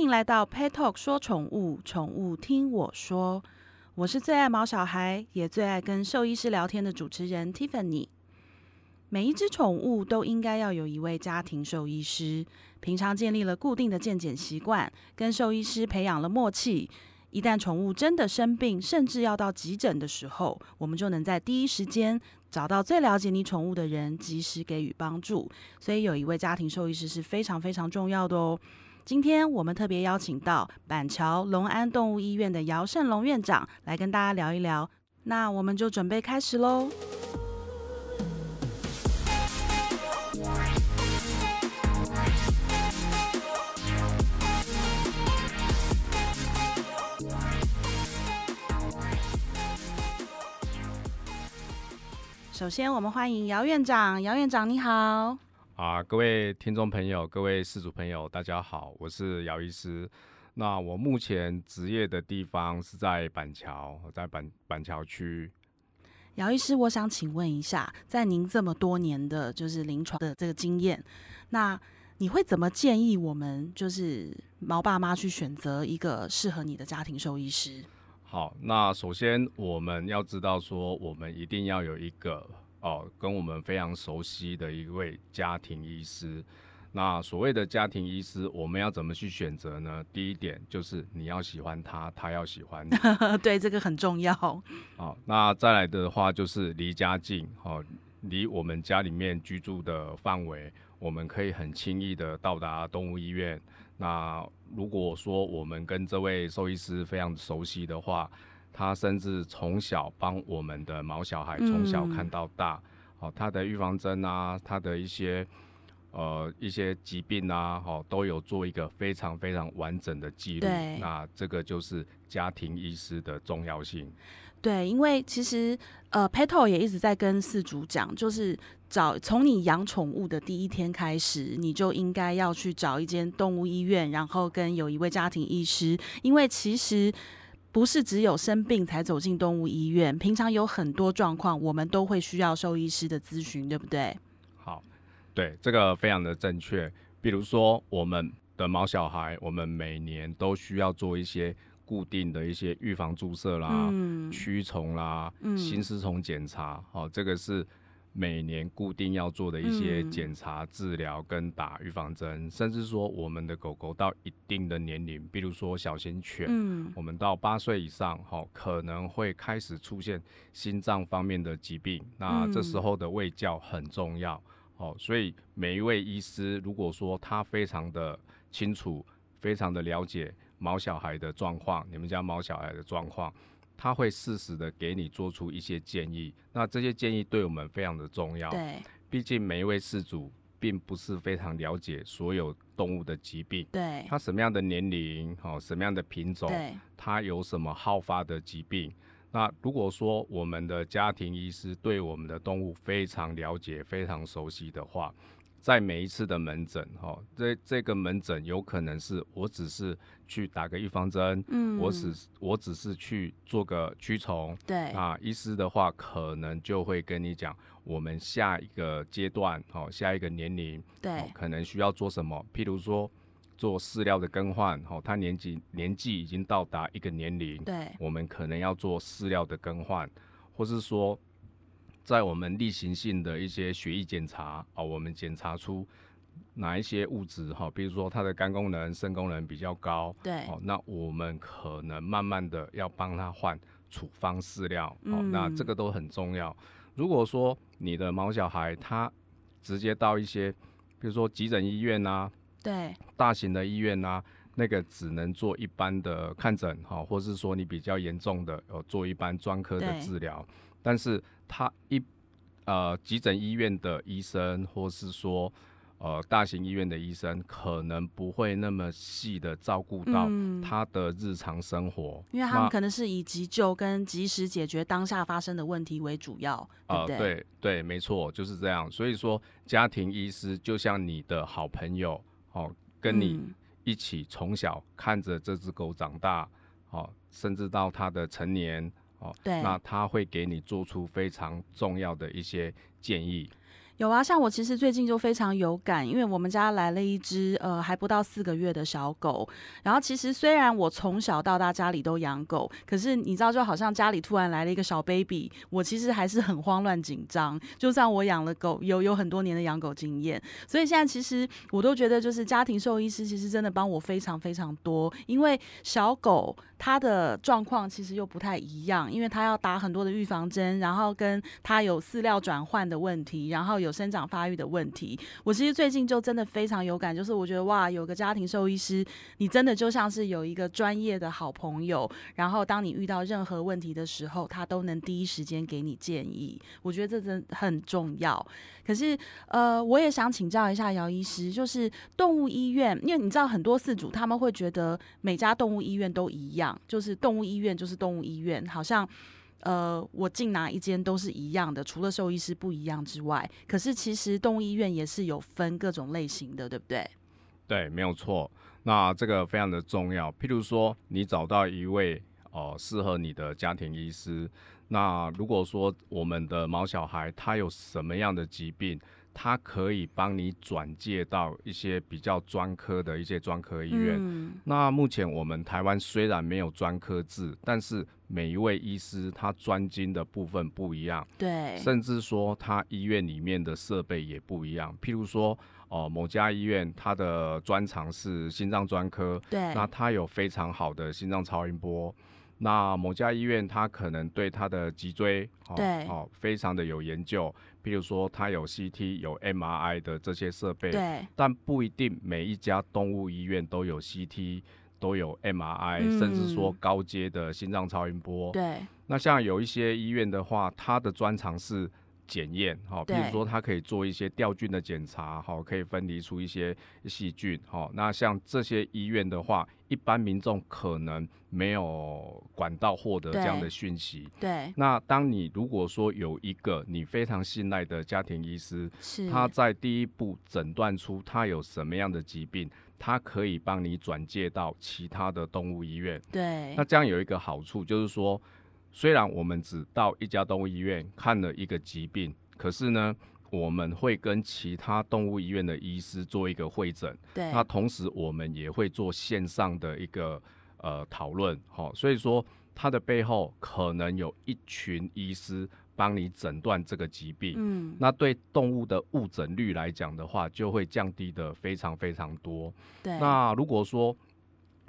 欢迎来到 Pet Talk 说宠物，宠物听我说。我是最爱毛小孩，也最爱跟兽医师聊天的主持人 Tiffany。每一只宠物都应该要有一位家庭兽医师，平常建立了固定的健检习惯，跟兽医师培养了默契。一旦宠物真的生病，甚至要到急诊的时候，我们就能在第一时间找到最了解你宠物的人，及时给予帮助。所以有一位家庭兽医师是非常非常重要的哦。今天我们特别邀请到板桥隆安动物医院的姚胜龙院长来跟大家聊一聊，那我们就准备开始喽。首先，我们欢迎姚院长。姚院长，你好。啊，各位听众朋友，各位事主朋友，大家好，我是姚医师。那我目前职业的地方是在板桥，在板板桥区。姚医师，我想请问一下，在您这么多年的就是临床的这个经验，那你会怎么建议我们就是毛爸妈去选择一个适合你的家庭兽医师？好，那首先我们要知道说，我们一定要有一个。哦，跟我们非常熟悉的一位家庭医师。那所谓的家庭医师，我们要怎么去选择呢？第一点就是你要喜欢他，他要喜欢你。对，这个很重要。好，那再来的话就是离家近，哦，离我们家里面居住的范围，我们可以很轻易的到达动物医院。那如果说我们跟这位兽医师非常熟悉的话，他甚至从小帮我们的毛小孩从小看到大，好，他的预防针啊，他的一些呃一些疾病啊，好，都有做一个非常非常完整的记录。那这个就是家庭医师的重要性。对，因为其实呃，Petal 也一直在跟饲主讲，就是找从你养宠物的第一天开始，你就应该要去找一间动物医院，然后跟有一位家庭医师，因为其实。不是只有生病才走进动物医院，平常有很多状况，我们都会需要兽医师的咨询，对不对？好，对，这个非常的正确。比如说，我们的毛小孩，我们每年都需要做一些固定的一些预防注射啦、驱虫啦、嗯新丝虫检查，好，这个是。每年固定要做的一些检查、治疗跟打预防针，甚至说我们的狗狗到一定的年龄，比如说小型犬，嗯，我们到八岁以上，哈，可能会开始出现心脏方面的疾病，那这时候的喂教很重要，哦，所以每一位医师如果说他非常的清楚、非常的了解毛小孩的状况，你们家毛小孩的状况。他会适时的给你做出一些建议，那这些建议对我们非常的重要。对，毕竟每一位饲主并不是非常了解所有动物的疾病。对，它什么样的年龄，哦，什么样的品种，它有什么好发的疾病。那如果说我们的家庭医师对我们的动物非常了解、非常熟悉的话，在每一次的门诊，哈，这这个门诊有可能是我只是去打个预防针，嗯，我只我只是去做个驱虫，对，啊，医师的话可能就会跟你讲，我们下一个阶段，哦，下一个年龄，对，可能需要做什么，譬如说做饲料的更换，哦，他年纪年纪已经到达一个年龄，对，我们可能要做饲料的更换，或是说。在我们例行性的一些血液检查啊，我们检查出哪一些物质哈，比如说它的肝功能、肾功能比较高，对，哦，那我们可能慢慢的要帮他换处方饲料，哦，那这个都很重要。如果说你的毛小孩他直接到一些，比如说急诊医院呐，对，大型的医院呐，那个只能做一般的看诊哈，或是说你比较严重的，呃，做一般专科的治疗。但是他一呃急诊医院的医生，或是说呃大型医院的医生，可能不会那么细的照顾到他的日常生活，因为他们可能是以急救跟及时解决当下发生的问题为主要，对对？对对，没错，就是这样。所以说，家庭医师就像你的好朋友，哦，跟你一起从小看着这只狗长大，哦，甚至到它的成年。哦，对，那他会给你做出非常重要的一些建议。有啊，像我其实最近就非常有感，因为我们家来了一只呃还不到四个月的小狗。然后其实虽然我从小到大家里都养狗，可是你知道就好像家里突然来了一个小 baby，我其实还是很慌乱紧张。就算我养了狗，有有很多年的养狗经验，所以现在其实我都觉得就是家庭兽医师其实真的帮我非常非常多，因为小狗它的状况其实又不太一样，因为它要打很多的预防针，然后跟它有饲料转换的问题，然后有。生长发育的问题，我其实最近就真的非常有感，就是我觉得哇，有个家庭兽医师，你真的就像是有一个专业的好朋友，然后当你遇到任何问题的时候，他都能第一时间给你建议。我觉得这真很重要。可是，呃，我也想请教一下姚医师，就是动物医院，因为你知道很多饲主他们会觉得每家动物医院都一样，就是动物医院就是动物医院，好像。呃，我进哪一间都是一样的，除了兽医师不一样之外，可是其实动物医院也是有分各种类型的，对不对？对，没有错。那这个非常的重要。譬如说，你找到一位哦适合你的家庭医师，那如果说我们的毛小孩他有什么样的疾病？他可以帮你转介到一些比较专科的一些专科医院。那目前我们台湾虽然没有专科制，但是每一位医师他专精的部分不一样，对，甚至说他医院里面的设备也不一样。譬如说，哦，某家医院它的专长是心脏专科，对，那它有非常好的心脏超音波。那某家医院他可能对他的脊椎，对，哦，非常的有研究。譬如说，它有 CT、有 MRI 的这些设备，对，但不一定每一家动物医院都有 CT、都有 MRI，甚至说高阶的心脏超音波。对，那像有一些医院的话，它的专长是。检验，哈，比如说它可以做一些吊菌的检查，哈，可以分离出一些细菌，哈。那像这些医院的话，一般民众可能没有管道获得这样的讯息。对。那当你如果说有一个你非常信赖的家庭医师，是他在第一步诊断出他有什么样的疾病，他可以帮你转介到其他的动物医院。对。那这样有一个好处就是说。虽然我们只到一家动物医院看了一个疾病，可是呢，我们会跟其他动物医院的医师做一个会诊。对。那同时我们也会做线上的一个呃讨论，好，所以说它的背后可能有一群医师帮你诊断这个疾病。嗯。那对动物的误诊率来讲的话，就会降低的非常非常多。对。那如果说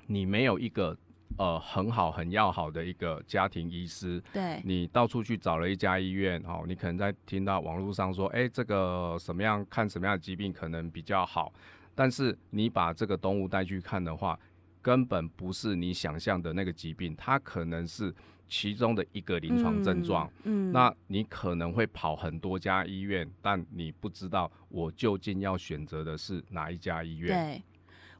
你没有一个呃，很好，很要好的一个家庭医师。对，你到处去找了一家医院，哦，你可能在听到网络上说，哎，这个什么样看什么样的疾病可能比较好，但是你把这个动物带去看的话，根本不是你想象的那个疾病，它可能是其中的一个临床症状。嗯，那你可能会跑很多家医院，但你不知道我究竟要选择的是哪一家医院。对。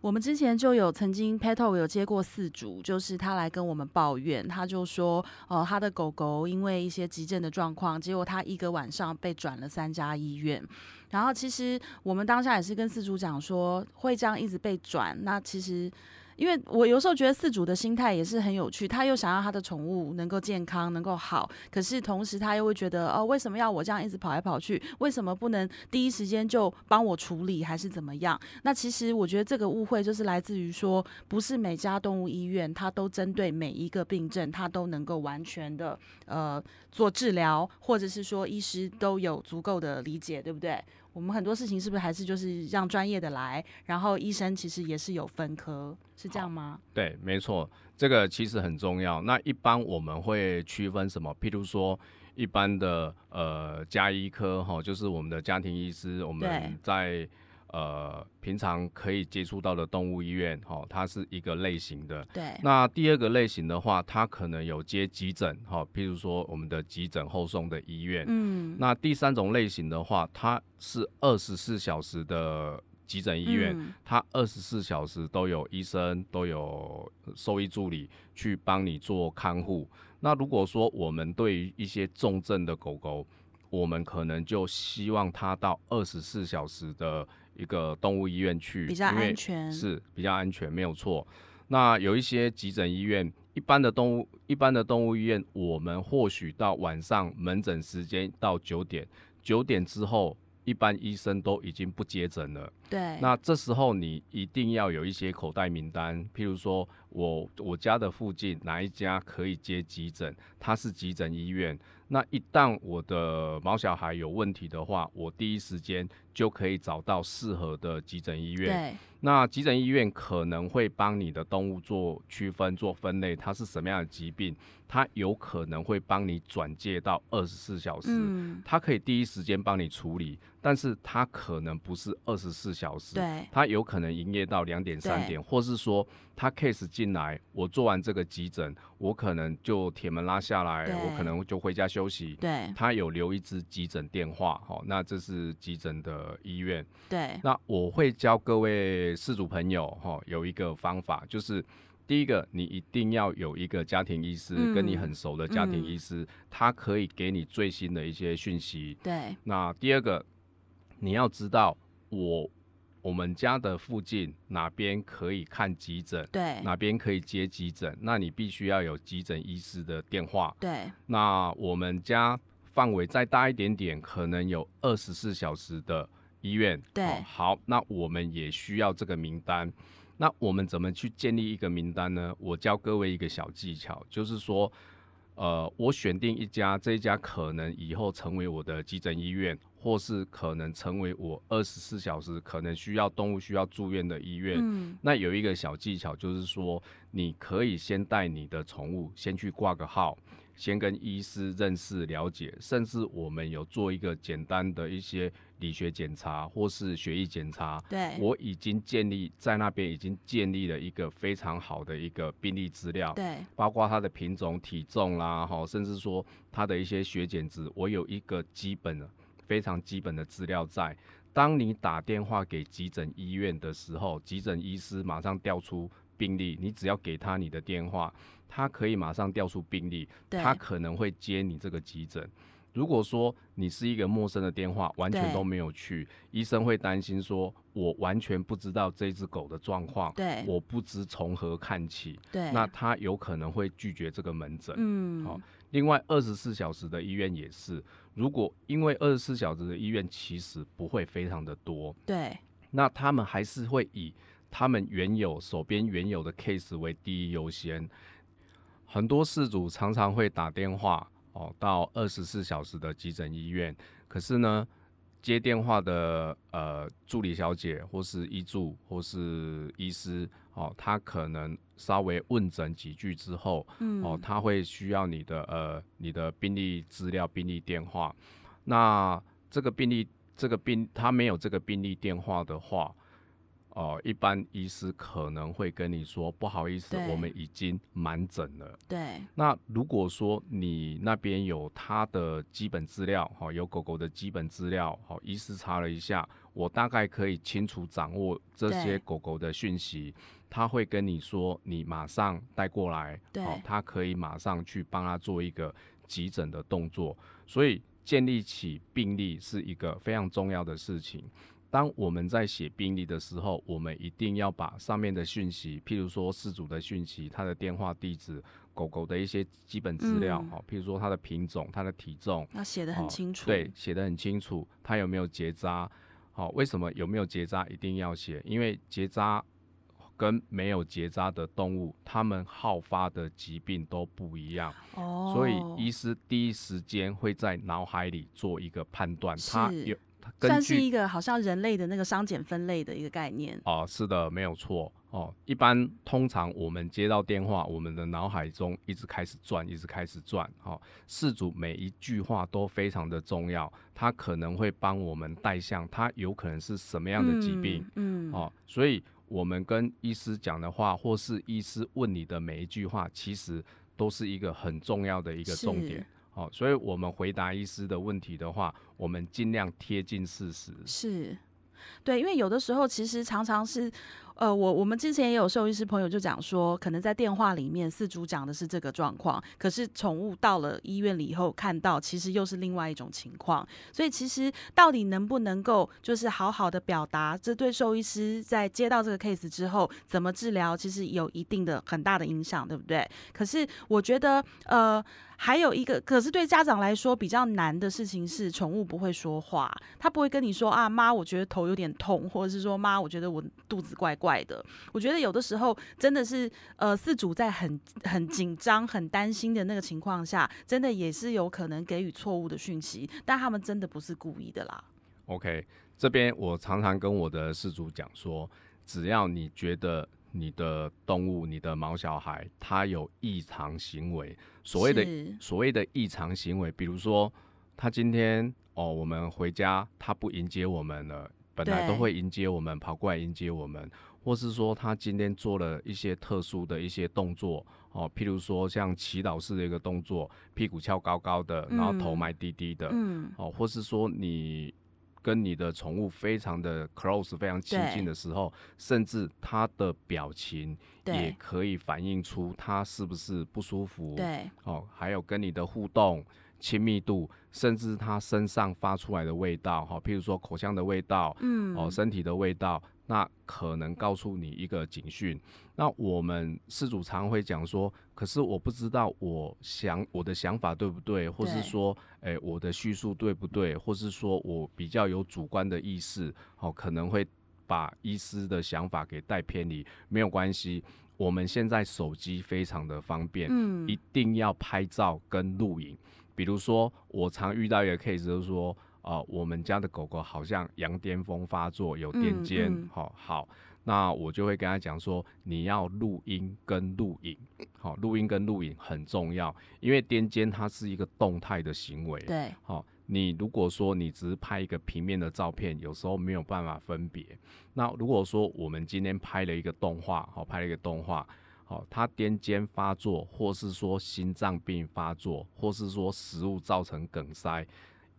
我们之前就有曾经 Petal 有接过四主，就是他来跟我们抱怨，他就说，呃，他的狗狗因为一些急症的状况，结果他一个晚上被转了三家医院。然后其实我们当下也是跟四主讲说，会这样一直被转，那其实。因为我有时候觉得饲主的心态也是很有趣，他又想要他的宠物能够健康、能够好，可是同时他又会觉得，哦，为什么要我这样一直跑来跑去？为什么不能第一时间就帮我处理，还是怎么样？那其实我觉得这个误会就是来自于说，不是每家动物医院它都针对每一个病症，它都能够完全的呃做治疗，或者是说医师都有足够的理解，对不对？我们很多事情是不是还是就是让专业的来，然后医生其实也是有分科，是这样吗？对，没错，这个其实很重要。那一般我们会区分什么？譬如说，一般的呃家医科哈，就是我们的家庭医师，我们在。呃，平常可以接触到的动物医院，哈，它是一个类型的。对。那第二个类型的话，它可能有接急诊，哈，譬如说我们的急诊后送的医院。嗯。那第三种类型的话，它是二十四小时的急诊医院，它二十四小时都有医生，都有兽医助理去帮你做看护。那如果说我们对于一些重症的狗狗，我们可能就希望它到二十四小时的。一个动物医院去，比较安全，是比较安全，没有错。那有一些急诊医院，一般的动物一般的动物医院，我们或许到晚上门诊时间到九点，九点之后一般医生都已经不接诊了。对。那这时候你一定要有一些口袋名单，譬如说我我家的附近哪一家可以接急诊，它是急诊医院。那一旦我的毛小孩有问题的话，我第一时间就可以找到适合的急诊医院。对。那急诊医院可能会帮你的动物做区分、做分类，它是什么样的疾病，它有可能会帮你转介到二十四小时，它可以第一时间帮你处理，但是它可能不是二十四小时，对，他有可能营业到两点、三点，或是说他 case 进来，我做完这个急诊，我可能就铁门拉下来，我可能就回家休息，对，他有留一支急诊电话，好，那这是急诊的医院，对，那我会教各位。事主朋友哈，有一个方法，就是第一个，你一定要有一个家庭医师，跟你很熟的家庭医师，他可以给你最新的一些讯息。对。那第二个，你要知道我我们家的附近哪边可以看急诊，对，哪边可以接急诊，那你必须要有急诊医师的电话。对。那我们家范围再大一点点，可能有二十四小时的。医院对，好，那我们也需要这个名单。那我们怎么去建立一个名单呢？我教各位一个小技巧，就是说，呃，我选定一家，这一家可能以后成为我的急诊医院，或是可能成为我二十四小时可能需要动物需要住院的医院。嗯，那有一个小技巧，就是说，你可以先带你的宠物先去挂个号。先跟医师认识了解，甚至我们有做一个简单的一些理学检查或是血液检查。对，我已经建立在那边已经建立了一个非常好的一个病例资料。对，包括它的品种、体重啦，哈，甚至说它的一些血检值，我有一个基本的、非常基本的资料在。当你打电话给急诊医院的时候，急诊医师马上调出病例，你只要给他你的电话。他可以马上调出病例，他可能会接你这个急诊。如果说你是一个陌生的电话，完全都没有去，医生会担心说，我完全不知道这只狗的状况，对，我不知从何看起，对，那他有可能会拒绝这个门诊。嗯，好。另外，二十四小时的医院也是，如果因为二十四小时的医院其实不会非常的多，对，那他们还是会以他们原有手边原有的 case 为第一优先。很多事主常常会打电话哦，到二十四小时的急诊医院，可是呢，接电话的呃助理小姐或是医助或是医师哦，他可能稍微问诊几句之后，哦，他会需要你的呃你的病历资料、病历电话。那这个病历这个病他没有这个病历电话的话。哦，一般医师可能会跟你说，不好意思，我们已经满诊了。对。那如果说你那边有他的基本资料，哈，有狗狗的基本资料，好，医师查了一下，我大概可以清楚掌握这些狗狗的讯息，他会跟你说，你马上带过来，好，他可以马上去帮他做一个急诊的动作。所以建立起病例是一个非常重要的事情。当我们在写病历的时候，我们一定要把上面的讯息，譬如说失主的讯息、他的电话、地址、狗狗的一些基本资料，哈，譬如说它的品种、它的体重，要写的很清楚。对，写的很清楚。它有没有结扎？好，为什么有没有结扎一定要写？因为结扎跟没有结扎的动物，它们好发的疾病都不一样。哦。所以医师第一时间会在脑海里做一个判断，它有。算是一个好像人类的那个商检分类的一个概念哦，是的，没有错哦。一般通常我们接到电话，我们的脑海中一直开始转，一直开始转。哦，事主每一句话都非常的重要，他可能会帮我们带向他有可能是什么样的疾病，嗯，哦，所以我们跟医师讲的话，或是医师问你的每一句话，其实都是一个很重要的一个重点。好，所以我们回答医师的问题的话，我们尽量贴近事实。是，对，因为有的时候其实常常是呃，我我们之前也有兽医师朋友就讲说，可能在电话里面四主讲的是这个状况，可是宠物到了医院里以后看到，其实又是另外一种情况。所以其实到底能不能够就是好好的表达，这对兽医师在接到这个 case 之后怎么治疗，其实有一定的很大的影响，对不对？可是我觉得，呃。还有一个，可是对家长来说比较难的事情是，宠物不会说话，它不会跟你说啊，妈，我觉得头有点痛，或者是说妈，我觉得我肚子怪怪的。我觉得有的时候真的是，呃，饲主在很很紧张、很担心的那个情况下，真的也是有可能给予错误的讯息，但他们真的不是故意的啦。OK，这边我常常跟我的饲主讲说，只要你觉得。你的动物，你的毛小孩，他有异常行为，所谓的所谓的异常行为，比如说他今天哦，我们回家他不迎接我们了，本来都会迎接我们，跑过来迎接我们，或是说他今天做了一些特殊的一些动作哦，譬如说像祈祷式的一个动作，屁股翘高高的，然后头埋低低的，嗯，哦，或是说你。跟你的宠物非常的 close，非常亲近的时候，甚至它的表情也可以反映出它是不是不舒服。对，哦，还有跟你的互动亲密度，甚至它身上发出来的味道，哈，譬如说口腔的味道，嗯，哦，身体的味道。那可能告诉你一个警讯。那我们事主常会讲说，可是我不知道我想我的想法对不对，或是说，诶，我的叙述对不对，或是说我比较有主观的意识，哦，可能会把医师的想法给带偏离。没有关系，我们现在手机非常的方便，嗯，一定要拍照跟录影。比如说，我常遇到一个 case 就是说。啊，我们家的狗狗好像羊癫疯发作，有癫痫。好，好，那我就会跟他讲说，你要录音跟录影。好，录音跟录影很重要，因为癫痫它是一个动态的行为。对。好，你如果说你只是拍一个平面的照片，有时候没有办法分别。那如果说我们今天拍了一个动画，好，拍了一个动画，好，它癫痫发作，或是说心脏病发作，或是说食物造成梗塞。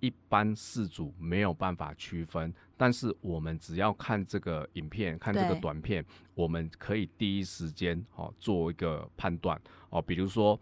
一般事主没有办法区分，但是我们只要看这个影片，看这个短片，我们可以第一时间哦做一个判断哦，比如说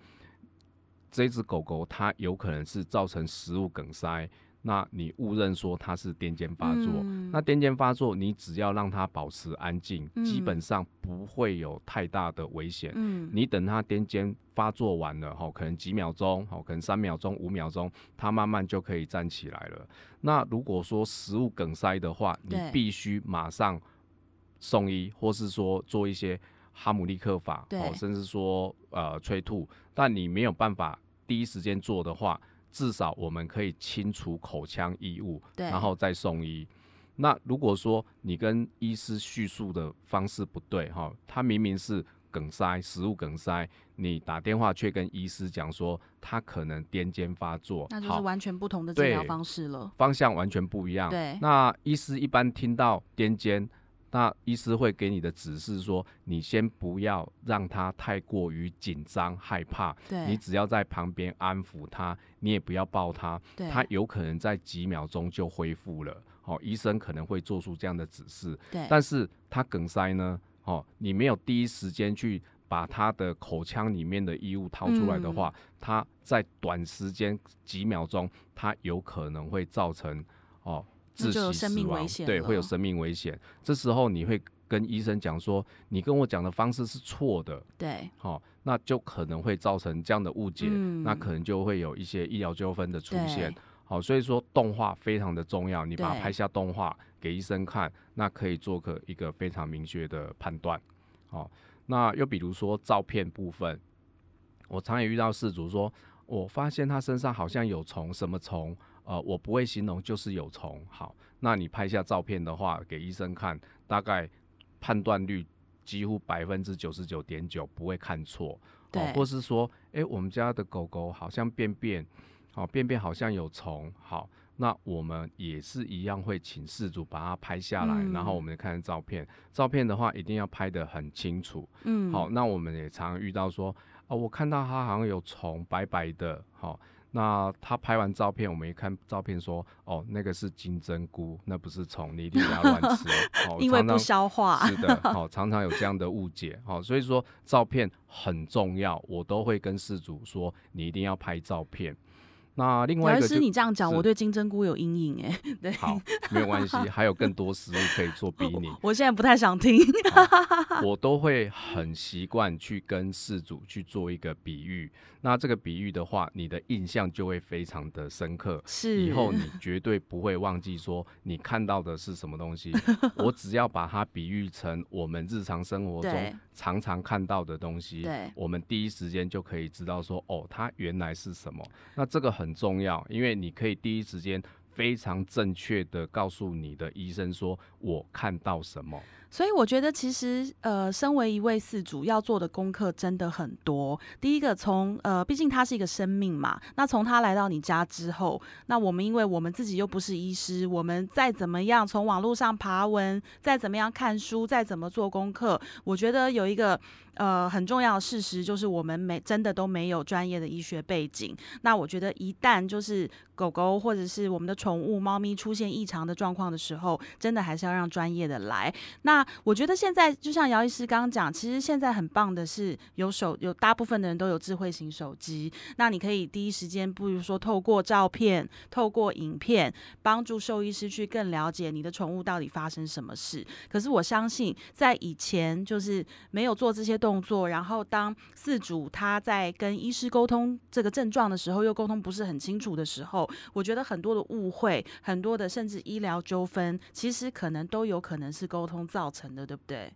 这只狗狗它有可能是造成食物梗塞。那你误认说它是癫痫发作，那癫痫发作，你只要让它保持安静，基本上不会有太大的危险。你等它癫痫发作完了，哈，可能几秒钟，哈，可能三秒钟、五秒钟，它慢慢就可以站起来了。那如果说食物梗塞的话，你必须马上送医，或是说做一些哈姆立克法，哦，甚至说呃催吐。但你没有办法第一时间做的话。至少我们可以清除口腔异物，然后再送医。那如果说你跟医师叙述的方式不对，哈，他明明是梗塞、食物梗塞，你打电话却跟医师讲说他可能癫痫发作，那就是完全不同的治疗方式了，方向完全不一样。对，那医师一般听到癫痫。那医师会给你的指示说，你先不要让他太过于紧张害怕，你只要在旁边安抚他，你也不要抱他，他有可能在几秒钟就恢复了。哦，医生可能会做出这样的指示。对，但是他梗塞呢？哦，你没有第一时间去把他的口腔里面的异物掏出来的话，他在短时间几秒钟，他有可能会造成哦。窒息死亡，对，会有生命危险。这时候你会跟医生讲说，你跟我讲的方式是错的，对，好，那就可能会造成这样的误解，那可能就会有一些医疗纠纷的出现。好，所以说动画非常的重要，你把它拍下动画给医生看，那可以做个一个非常明确的判断。好，那又比如说照片部分，我常也遇到事主说，我发现他身上好像有虫，什么虫？呃，我不会形容，就是有虫。好，那你拍下照片的话，给医生看，大概判断率几乎百分之九十九点九不会看错。对，或是说，哎，我们家的狗狗好像便便，好，便便好像有虫。好，那我们也是一样会请事主把它拍下来，然后我们看照片。照片的话，一定要拍得很清楚。嗯，好，那我们也常遇到说，啊，我看到它好像有虫，白白的，好。那他拍完照片，我们一看照片说，哦，那个是金针菇，那不是虫，你一定不要乱吃 哦。因为不消化。是的，好，常常有这样的误解，好，所以说照片很重要，我都会跟事主说，你一定要拍照片。那另外一个，是你这样讲，我对金针菇有阴影哎。对，好，没有关系，还有更多食物可以做比拟。我现在不太想听。我都会很习惯去跟事主去做一个比喻。那这个比喻的话，你的印象就会非常的深刻。是，以后你绝对不会忘记说你看到的是什么东西。我只要把它比喻成我们日常生活中常常看到的东西，对，我们第一时间就可以知道说，哦，它原来是什么。那这个很重要，因为你可以第一时间非常正确的告诉你的医生说，我看到什么。所以我觉得，其实呃，身为一位饲主，要做的功课真的很多。第一个，从呃，毕竟他是一个生命嘛，那从他来到你家之后，那我们因为我们自己又不是医师，我们再怎么样从网络上爬文，再怎么样看书，再怎么做功课，我觉得有一个。呃，很重要的事实就是，我们没真的都没有专业的医学背景。那我觉得，一旦就是狗狗或者是我们的宠物猫咪出现异常的状况的时候，真的还是要让专业的来。那我觉得现在就像姚医师刚刚讲，其实现在很棒的是有手有大部分的人都有智慧型手机，那你可以第一时间，不如说透过照片、透过影片，帮助兽医师去更了解你的宠物到底发生什么事。可是我相信，在以前就是没有做这些。动作，然后当饲主他在跟医师沟通这个症状的时候，又沟通不是很清楚的时候，我觉得很多的误会，很多的甚至医疗纠纷，其实可能都有可能是沟通造成的，对不对？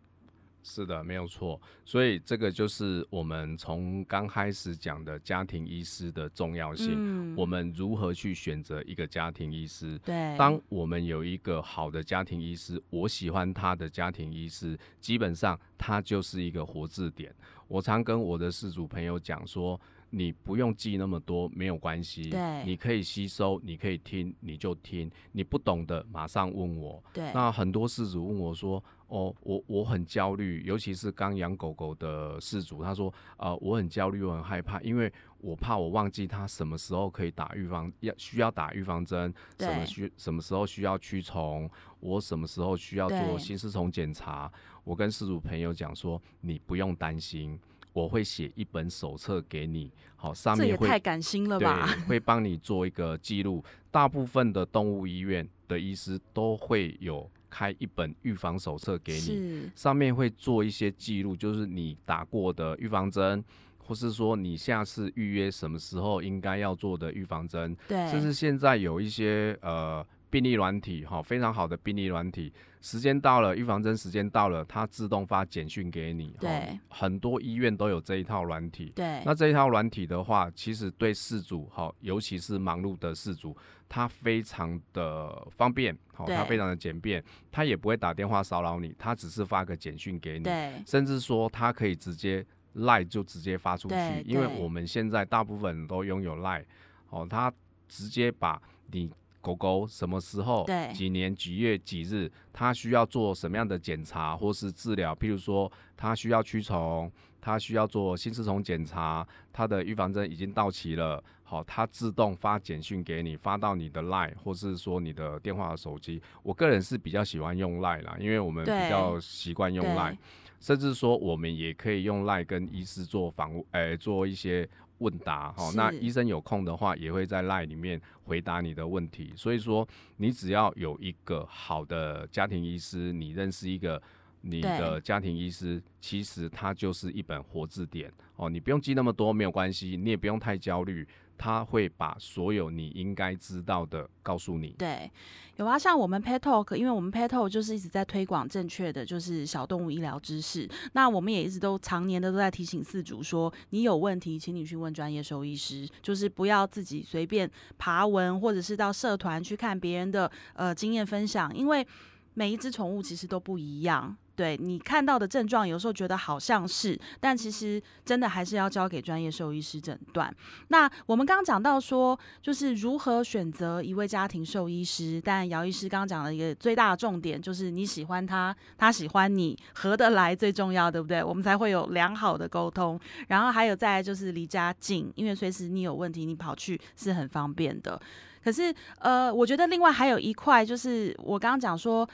是的，没有错。所以这个就是我们从刚开始讲的家庭医师的重要性。我们如何去选择一个家庭医师？对，当我们有一个好的家庭医师，我喜欢他的家庭医师，基本上他就是一个活字典。我常跟我的事主朋友讲说。你不用记那么多，没有关系。对，你可以吸收，你可以听，你就听。你不懂的，马上问我。对。那很多事主问我说：“哦，我我很焦虑，尤其是刚养狗狗的事主，他说：呃，我很焦虑，我很害怕，因为我怕我忘记他什么时候可以打预防，要需要打预防针，什么需什么时候需要驱虫，我什么时候需要做新丝虫检查。我跟事主朋友讲说，你不用担心。”我会写一本手册给你，好，上面会太感心了吧？对，会帮你做一个记录。大部分的动物医院的医师都会有开一本预防手册给你，上面会做一些记录，就是你打过的预防针，或是说你下次预约什么时候应该要做的预防针。对，甚至现在有一些呃。病例软体，哈，非常好的病例软体。时间到了，预防针时间到了，它自动发简讯给你。对，很多医院都有这一套软体。对，那这一套软体的话，其实对事主，哈，尤其是忙碌的事主，它非常的方便，好，它非常的简便，它也不会打电话骚扰你，它只是发个简讯给你。对，甚至说它可以直接赖就直接发出去，因为我们现在大部分都拥有赖，哦，它直接把你。狗狗什么时候？对，几年几月几日？它需要做什么样的检查或是治疗？譬如说，它需要驱虫，它需要做新丝虫检查，它的预防针已经到期了。好，它自动发简讯给你，发到你的 Line 或是说你的电话、手机。我个人是比较喜欢用 Line 啦，因为我们比较习惯用 Line，甚至说我们也可以用 Line 跟医师做访问，诶，做一些。问答哈，那医生有空的话，也会在 LINE 里面回答你的问题。所以说，你只要有一个好的家庭医师，你认识一个你的家庭医师，其实他就是一本活字典哦。你不用记那么多，没有关系，你也不用太焦虑。他会把所有你应该知道的告诉你。对，有啊，像我们 Pet Talk，因为我们 Pet Talk 就是一直在推广正确的就是小动物医疗知识。那我们也一直都常年的都在提醒饲主说，你有问题，请你去问专业兽医师，就是不要自己随便爬文，或者是到社团去看别人的呃经验分享，因为。每一只宠物其实都不一样。对你看到的症状，有时候觉得好像是，但其实真的还是要交给专业兽医师诊断。那我们刚刚讲到说，就是如何选择一位家庭兽医师。但姚医师刚刚讲了一个最大的重点，就是你喜欢他，他喜欢你，合得来最重要，对不对？我们才会有良好的沟通。然后还有再就是离家近，因为随时你有问题，你跑去是很方便的。可是呃，我觉得另外还有一块，就是我刚刚讲说。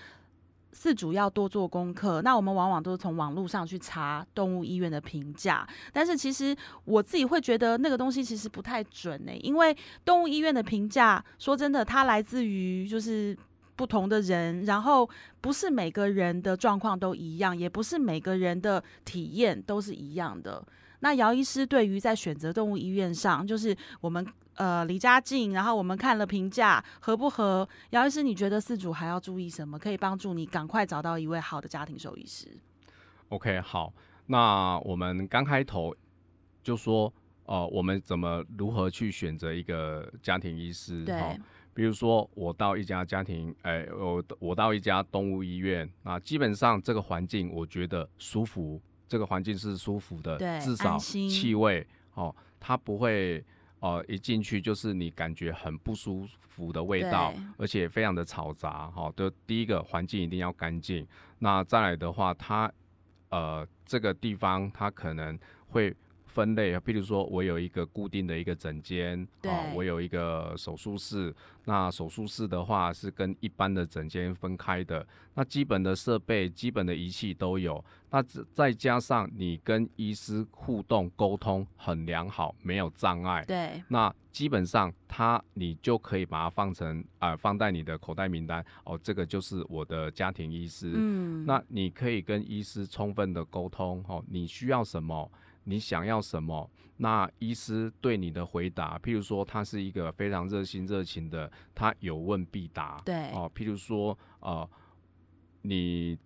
饲主要多做功课，那我们往往都是从网络上去查动物医院的评价，但是其实我自己会觉得那个东西其实不太准呢，因为动物医院的评价，说真的，它来自于就是不同的人，然后不是每个人的状况都一样，也不是每个人的体验都是一样的。那姚医师对于在选择动物医院上，就是我们。呃，离家近，然后我们看了评价合不合？姚医师，你觉得饲主还要注意什么，可以帮助你赶快找到一位好的家庭兽医师？OK，好，那我们刚开头就说，呃，我们怎么如何去选择一个家庭医师？对，比如说我到一家家庭，哎，我我到一家动物医院那，基本上这个环境我觉得舒服，这个环境是舒服的，至少气味哦，它不会。哦，一进去就是你感觉很不舒服的味道，而且非常的嘈杂。哈，的第一个环境一定要干净。那再来的话，它呃这个地方它可能会。分类，比如说我有一个固定的一个诊间，啊，我有一个手术室。那手术室的话是跟一般的诊间分开的。那基本的设备、基本的仪器都有。那再加上你跟医师互动沟通很良好，没有障碍。对。那基本上他你就可以把它放成啊，放在你的口袋名单。哦，这个就是我的家庭医师。嗯。那你可以跟医师充分的沟通。哦，你需要什么？你想要什么？那医师对你的回答，譬如说他是一个非常热心热情的，他有问必答。对哦，譬如说呃，你。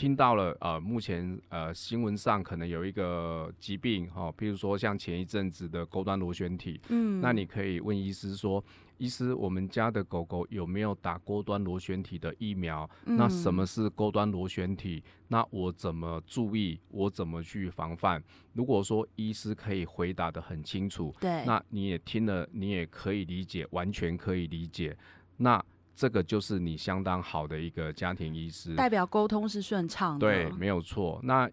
听到了，呃，目前呃新闻上可能有一个疾病，哈，譬如说像前一阵子的钩端螺旋体，嗯，那你可以问医师说，医师，我们家的狗狗有没有打钩端螺旋体的疫苗？那什么是钩端螺旋体？那我怎么注意？我怎么去防范？如果说医师可以回答的很清楚，对，那你也听了，你也可以理解，完全可以理解，那。这个就是你相当好的一个家庭医师，代表沟通是顺畅的。对，没有错。那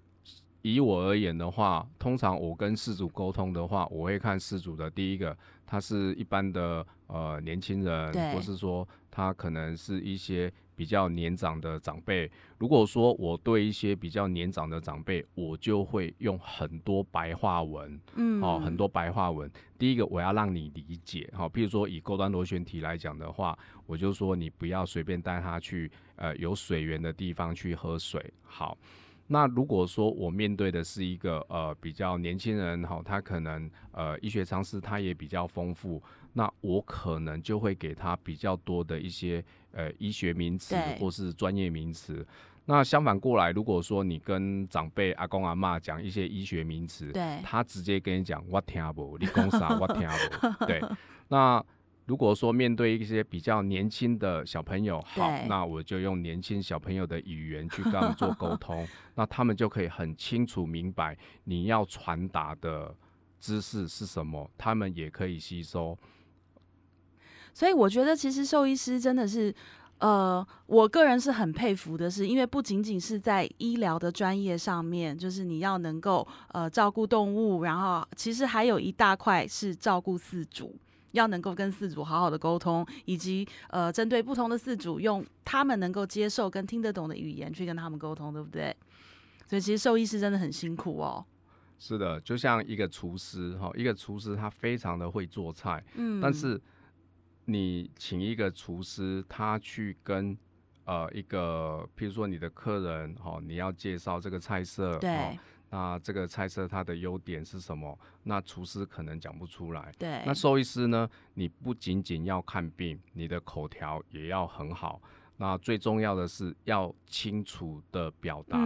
以我而言的话，通常我跟事主沟通的话，我会看事主的第一个，他是一般的呃年轻人，或是说他可能是一些。比较年长的长辈，如果说我对一些比较年长的长辈，我就会用很多白话文，嗯，哦，很多白话文。第一个，我要让你理解，哈，譬如说以钩端螺旋体来讲的话，我就说你不要随便带他去，呃，有水源的地方去喝水。好，那如果说我面对的是一个呃比较年轻人，哈，他可能呃医学常识他也比较丰富。那我可能就会给他比较多的一些呃医学名词或是专业名词。那相反过来，如果说你跟长辈阿公阿妈讲一些医学名词，对，他直接跟你讲我听不，你讲啥我听不。对。那如果说面对一些比较年轻的小朋友，好，那我就用年轻小朋友的语言去跟他们做沟通，那他们就可以很清楚明白你要传达的知识是什么，他们也可以吸收。所以我觉得，其实兽医师真的是，呃，我个人是很佩服的，是因为不仅仅是在医疗的专业上面，就是你要能够呃照顾动物，然后其实还有一大块是照顾饲主，要能够跟饲主好好的沟通，以及呃针对不同的饲主，用他们能够接受跟听得懂的语言去跟他们沟通，对不对？所以其实兽医师真的很辛苦哦。是的，就像一个厨师哈，一个厨师他非常的会做菜，嗯，但是。你请一个厨师，他去跟呃一个，譬如说你的客人，哦，你要介绍这个菜色，对，那这个菜色它的优点是什么？那厨师可能讲不出来，对。那兽医师呢？你不仅仅要看病，你的口条也要很好。那最重要的是要清楚的表达，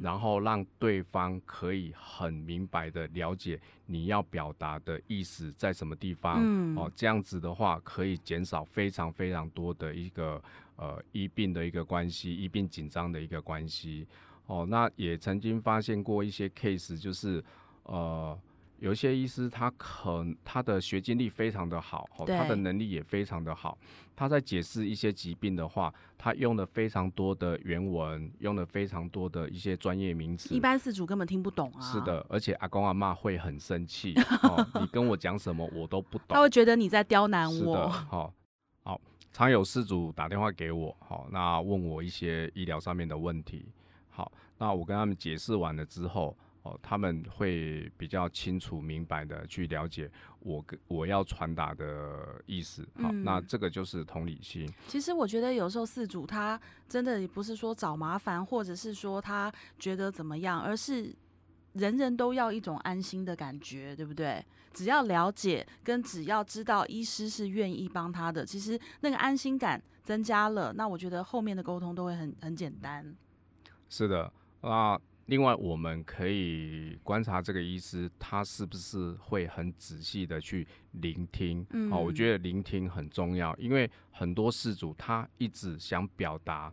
然后让对方可以很明白的了解你要表达的意思在什么地方。哦，这样子的话可以减少非常非常多的一个呃医病的一个关系，医病紧张的一个关系。哦，那也曾经发现过一些 case，就是呃。有一些医师，他可他的学经历非常的好，他的能力也非常的好。他在解释一些疾病的话，他用了非常多的原文，用了非常多的一些专业名词，一般事主根本听不懂啊。是的，而且阿公阿妈会很生气，你跟我讲什么我都不 懂，他会觉得你在刁难我。好，好，常有事主打电话给我，好，那问我一些医疗上面的问题，好，那我跟他们解释完了之后。哦，他们会比较清楚明白的去了解我跟我要传达的意思。好，那这个就是同理心。其实我觉得有时候四主他真的也不是说找麻烦，或者是说他觉得怎么样，而是人人都要一种安心的感觉，对不对？只要了解跟只要知道医师是愿意帮他的，其实那个安心感增加了，那我觉得后面的沟通都会很很简单。是的，啊。另外，我们可以观察这个医师，他是不是会很仔细的去聆听？嗯，哦，我觉得聆听很重要，因为很多事主他一直想表达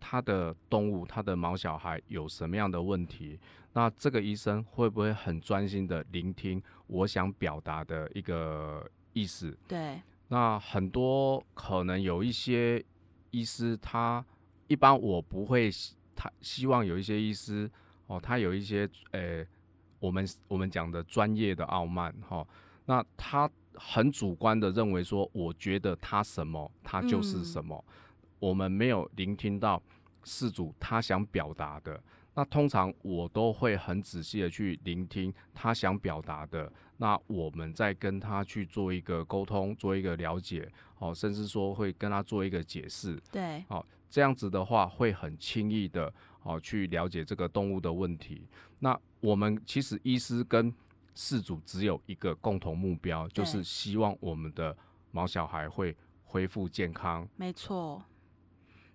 他的动物、他的毛小孩有什么样的问题，那这个医生会不会很专心的聆听我想表达的一个意思？对，那很多可能有一些医师，他一般我不会。他希望有一些医师哦，他有一些呃，我们我们讲的专业的傲慢哈，那他很主观的认为说，我觉得他什么，他就是什么，我们没有聆听到事主他想表达的，那通常我都会很仔细的去聆听他想表达的，那我们再跟他去做一个沟通，做一个了解，哦，甚至说会跟他做一个解释，对，好。这样子的话，会很轻易的哦去了解这个动物的问题。那我们其实医师跟饲主只有一个共同目标，就是希望我们的毛小孩会恢复健康。没错，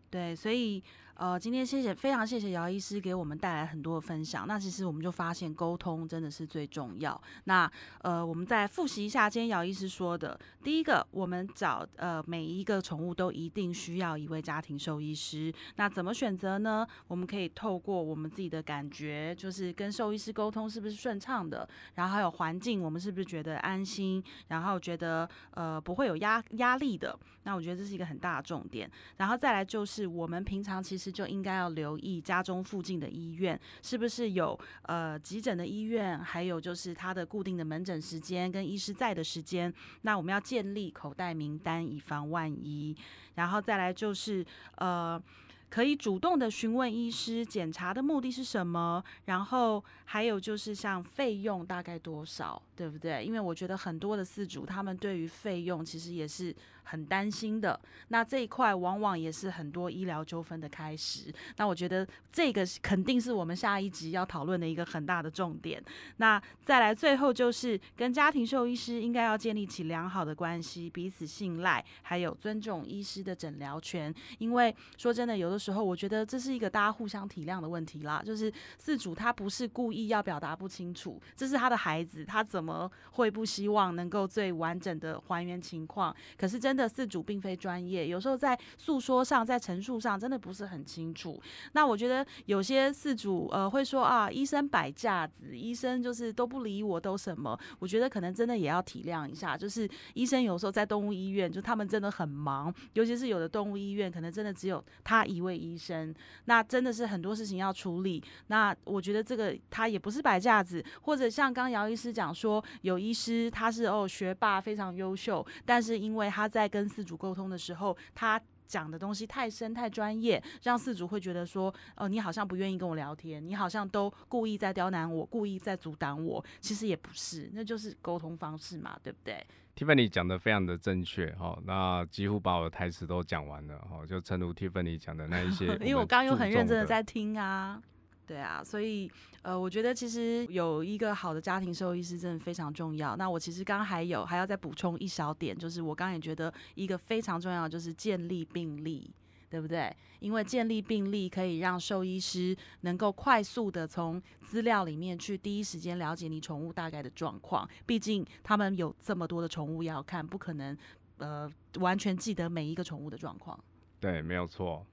对，所以。呃，今天谢谢，非常谢谢姚医师给我们带来很多的分享。那其实我们就发现沟通真的是最重要。那呃，我们再复习一下今天姚医师说的。第一个，我们找呃每一个宠物都一定需要一位家庭兽医师。那怎么选择呢？我们可以透过我们自己的感觉，就是跟兽医师沟通是不是顺畅的，然后还有环境，我们是不是觉得安心，然后觉得呃不会有压压力的。那我觉得这是一个很大的重点。然后再来就是我们平常其实。就应该要留意家中附近的医院是不是有呃急诊的医院，还有就是他的固定的门诊时间跟医师在的时间。那我们要建立口袋名单，以防万一。然后再来就是呃。可以主动的询问医师检查的目的是什么，然后还有就是像费用大概多少，对不对？因为我觉得很多的饲主他们对于费用其实也是很担心的，那这一块往往也是很多医疗纠纷的开始。那我觉得这个肯定是我们下一集要讨论的一个很大的重点。那再来最后就是跟家庭兽医师应该要建立起良好的关系，彼此信赖，还有尊重医师的诊疗权。因为说真的，有的时候，我觉得这是一个大家互相体谅的问题啦。就是饲主他不是故意要表达不清楚，这是他的孩子，他怎么会不希望能够最完整的还原情况？可是真真的四主并非专业，有时候在诉说上，在陈述上真的不是很清楚。那我觉得有些四主呃会说啊，医生摆架子，医生就是都不理我，都什么？我觉得可能真的也要体谅一下，就是医生有时候在动物医院，就他们真的很忙，尤其是有的动物医院，可能真的只有他一位。医生，那真的是很多事情要处理。那我觉得这个他也不是摆架子，或者像刚姚医师讲说，有医师他是哦学霸非常优秀，但是因为他在跟四主沟通的时候，他讲的东西太深太专业，让四主会觉得说，哦你好像不愿意跟我聊天，你好像都故意在刁难我，故意在阻挡我。其实也不是，那就是沟通方式嘛，对不对？Tiffany 讲的非常的正确哈，那几乎把我的台词都讲完了哈，就正如 Tiffany 讲的那一些，因为我刚刚又很认真的在听啊，对啊，所以呃，我觉得其实有一个好的家庭兽医师真的非常重要。那我其实刚刚还有还要再补充一小点，就是我刚也觉得一个非常重要的就是建立病例。对不对？因为建立病例可以让兽医师能够快速的从资料里面去第一时间了解你宠物大概的状况。毕竟他们有这么多的宠物要看，不可能呃完全记得每一个宠物的状况。对，没有错。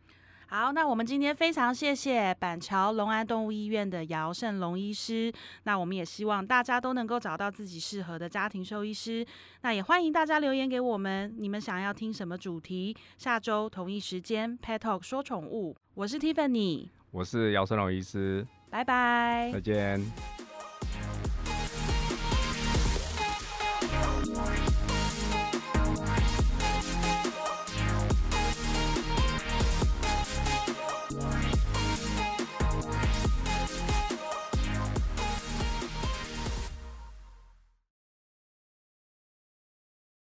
好，那我们今天非常谢谢板桥龙安动物医院的姚胜龙医师。那我们也希望大家都能够找到自己适合的家庭兽医师。那也欢迎大家留言给我们，你们想要听什么主题？下周同一时间 Pet Talk 说宠物，我是 Tiffany，我是姚胜龙医师，拜拜，再见。